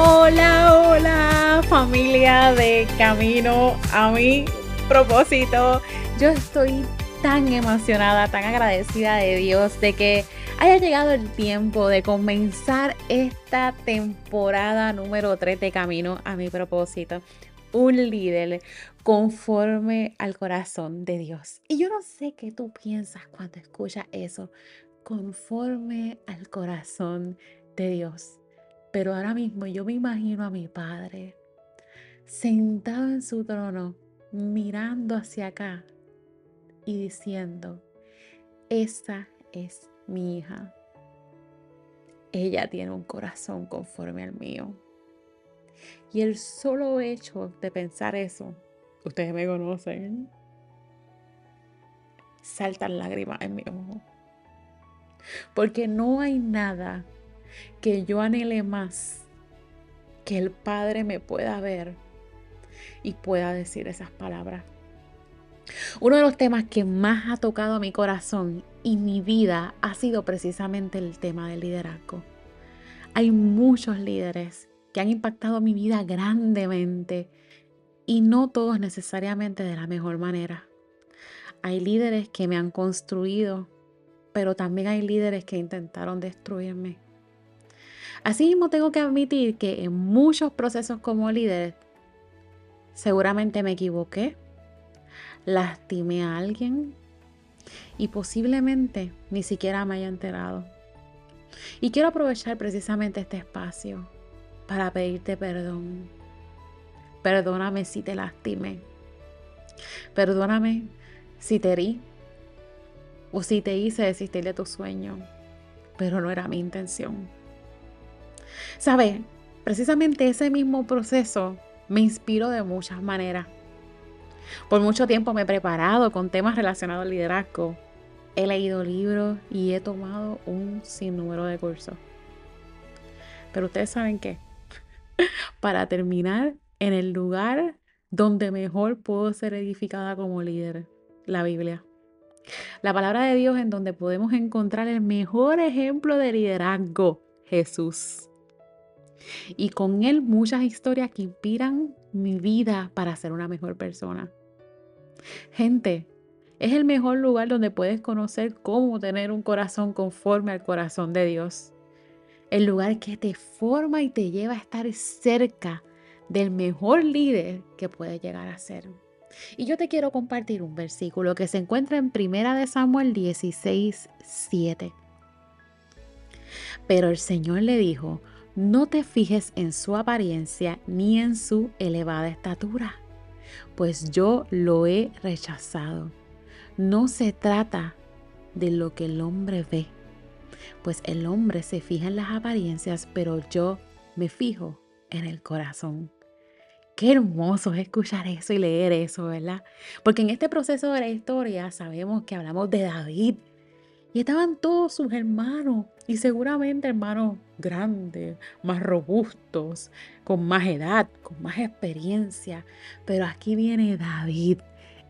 Hola, hola familia de Camino a mi propósito. Yo estoy tan emocionada, tan agradecida de Dios de que haya llegado el tiempo de comenzar esta temporada número 3 de Camino a mi propósito. Un líder conforme al corazón de Dios. Y yo no sé qué tú piensas cuando escuchas eso, conforme al corazón de Dios. Pero ahora mismo yo me imagino a mi padre sentado en su trono, mirando hacia acá y diciendo, esa es mi hija. Ella tiene un corazón conforme al mío. Y el solo hecho de pensar eso, ustedes me conocen, saltan lágrimas en mi ojo. Porque no hay nada que yo anhele más que el Padre me pueda ver y pueda decir esas palabras. Uno de los temas que más ha tocado mi corazón y mi vida ha sido precisamente el tema del liderazgo. Hay muchos líderes que han impactado mi vida grandemente y no todos necesariamente de la mejor manera. Hay líderes que me han construido, pero también hay líderes que intentaron destruirme. Asimismo, tengo que admitir que en muchos procesos como líder, seguramente me equivoqué, lastimé a alguien y posiblemente ni siquiera me haya enterado. Y quiero aprovechar precisamente este espacio para pedirte perdón. Perdóname si te lastimé. Perdóname si te herí o si te hice desistir de tu sueño, pero no era mi intención. ¿Sabes? Precisamente ese mismo proceso me inspiró de muchas maneras. Por mucho tiempo me he preparado con temas relacionados al liderazgo. He leído libros y he tomado un sinnúmero de cursos. Pero ustedes saben qué? Para terminar en el lugar donde mejor puedo ser edificada como líder, la Biblia. La palabra de Dios en donde podemos encontrar el mejor ejemplo de liderazgo, Jesús y con él muchas historias que inspiran mi vida para ser una mejor persona. Gente, es el mejor lugar donde puedes conocer cómo tener un corazón conforme al corazón de Dios. El lugar que te forma y te lleva a estar cerca del mejor líder que puedes llegar a ser. Y yo te quiero compartir un versículo que se encuentra en Primera de Samuel 16, 7. Pero el Señor le dijo, no te fijes en su apariencia ni en su elevada estatura, pues yo lo he rechazado. No se trata de lo que el hombre ve, pues el hombre se fija en las apariencias, pero yo me fijo en el corazón. Qué hermoso es escuchar eso y leer eso, ¿verdad? Porque en este proceso de la historia sabemos que hablamos de David, estaban todos sus hermanos, y seguramente hermanos grandes, más robustos, con más edad, con más experiencia. Pero aquí viene David,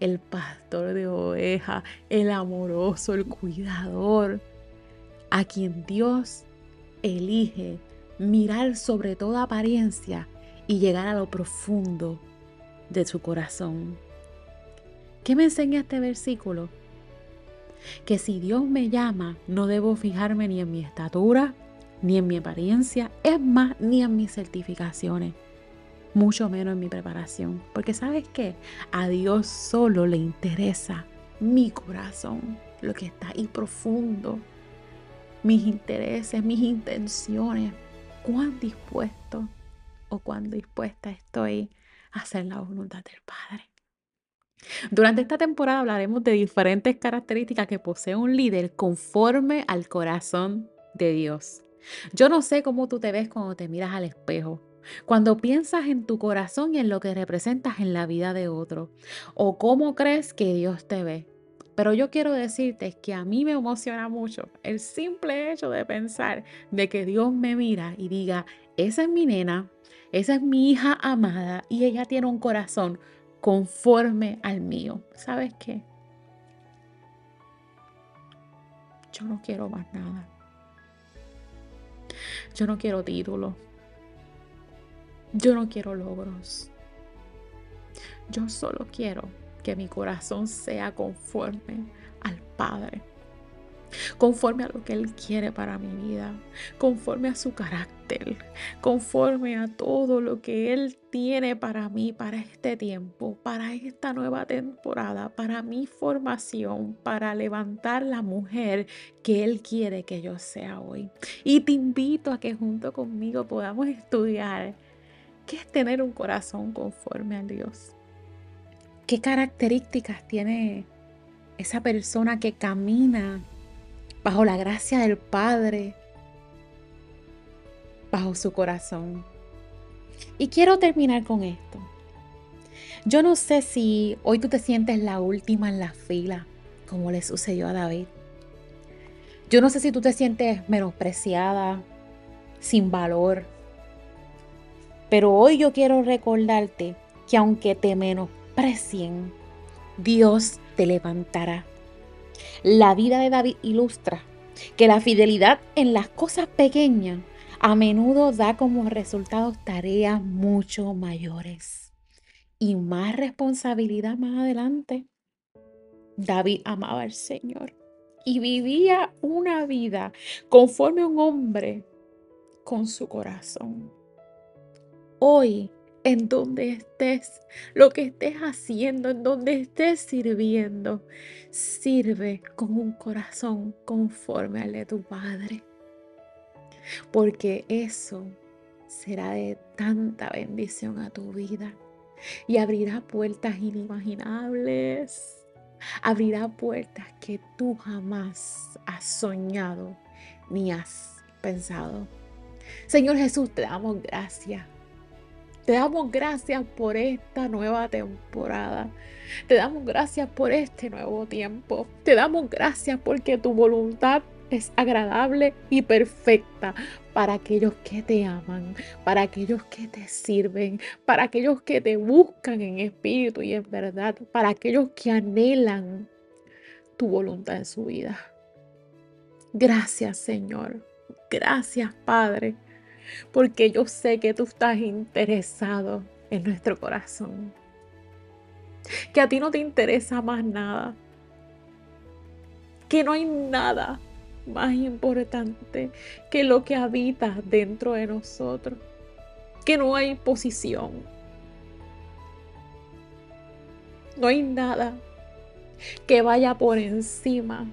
el pastor de ovejas, el amoroso, el cuidador, a quien Dios elige mirar sobre toda apariencia y llegar a lo profundo de su corazón. ¿Qué me enseña este versículo? Que si Dios me llama, no debo fijarme ni en mi estatura, ni en mi apariencia, es más, ni en mis certificaciones, mucho menos en mi preparación. Porque sabes qué, a Dios solo le interesa mi corazón, lo que está ahí profundo, mis intereses, mis intenciones, cuán dispuesto o cuán dispuesta estoy a hacer la voluntad del Padre. Durante esta temporada hablaremos de diferentes características que posee un líder conforme al corazón de Dios. Yo no sé cómo tú te ves cuando te miras al espejo, cuando piensas en tu corazón y en lo que representas en la vida de otro, o cómo crees que Dios te ve. Pero yo quiero decirte que a mí me emociona mucho el simple hecho de pensar de que Dios me mira y diga, esa es mi nena, esa es mi hija amada y ella tiene un corazón conforme al mío. ¿Sabes qué? Yo no quiero más nada. Yo no quiero títulos. Yo no quiero logros. Yo solo quiero que mi corazón sea conforme al Padre conforme a lo que Él quiere para mi vida, conforme a su carácter, conforme a todo lo que Él tiene para mí, para este tiempo, para esta nueva temporada, para mi formación, para levantar la mujer que Él quiere que yo sea hoy. Y te invito a que junto conmigo podamos estudiar qué es tener un corazón conforme a Dios. ¿Qué características tiene esa persona que camina bajo la gracia del Padre, bajo su corazón. Y quiero terminar con esto. Yo no sé si hoy tú te sientes la última en la fila, como le sucedió a David. Yo no sé si tú te sientes menospreciada, sin valor. Pero hoy yo quiero recordarte que aunque te menosprecien, Dios te levantará. La vida de David ilustra que la fidelidad en las cosas pequeñas a menudo da como resultado tareas mucho mayores y más responsabilidad más adelante. David amaba al Señor y vivía una vida conforme a un hombre con su corazón. Hoy en donde estés, lo que estés haciendo, en donde estés sirviendo, sirve con un corazón conforme al de tu Padre. Porque eso será de tanta bendición a tu vida y abrirá puertas inimaginables. Abrirá puertas que tú jamás has soñado ni has pensado. Señor Jesús, te damos gracias te damos gracias por esta nueva temporada. Te damos gracias por este nuevo tiempo. Te damos gracias porque tu voluntad es agradable y perfecta para aquellos que te aman, para aquellos que te sirven, para aquellos que te buscan en espíritu y en verdad, para aquellos que anhelan tu voluntad en su vida. Gracias Señor. Gracias Padre porque yo sé que tú estás interesado en nuestro corazón. Que a ti no te interesa más nada. Que no hay nada más importante que lo que habita dentro de nosotros. Que no hay posición. No hay nada que vaya por encima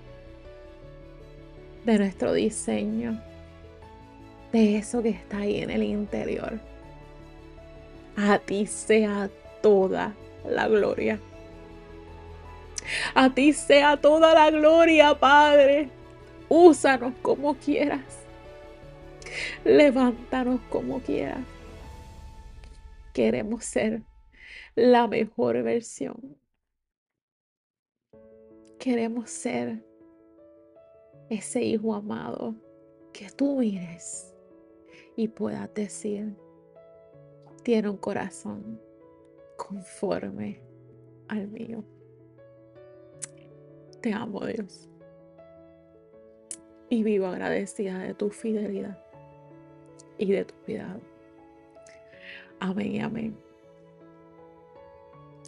de nuestro diseño de eso que está ahí en el interior. A ti sea toda la gloria. A ti sea toda la gloria, Padre. Úsanos como quieras. Levántanos como quieras. Queremos ser la mejor versión. Queremos ser ese hijo amado que tú mires y puedas decir, tiene un corazón conforme al mío. Te amo Dios. Y vivo agradecida de tu fidelidad y de tu cuidado. Amén y amén.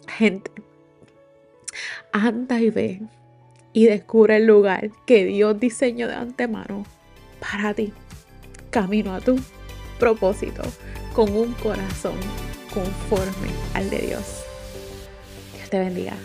Gente, anda y ve y descubre el lugar que Dios diseñó de antemano para ti, camino a tu propósito con un corazón conforme al de Dios. Dios te bendiga.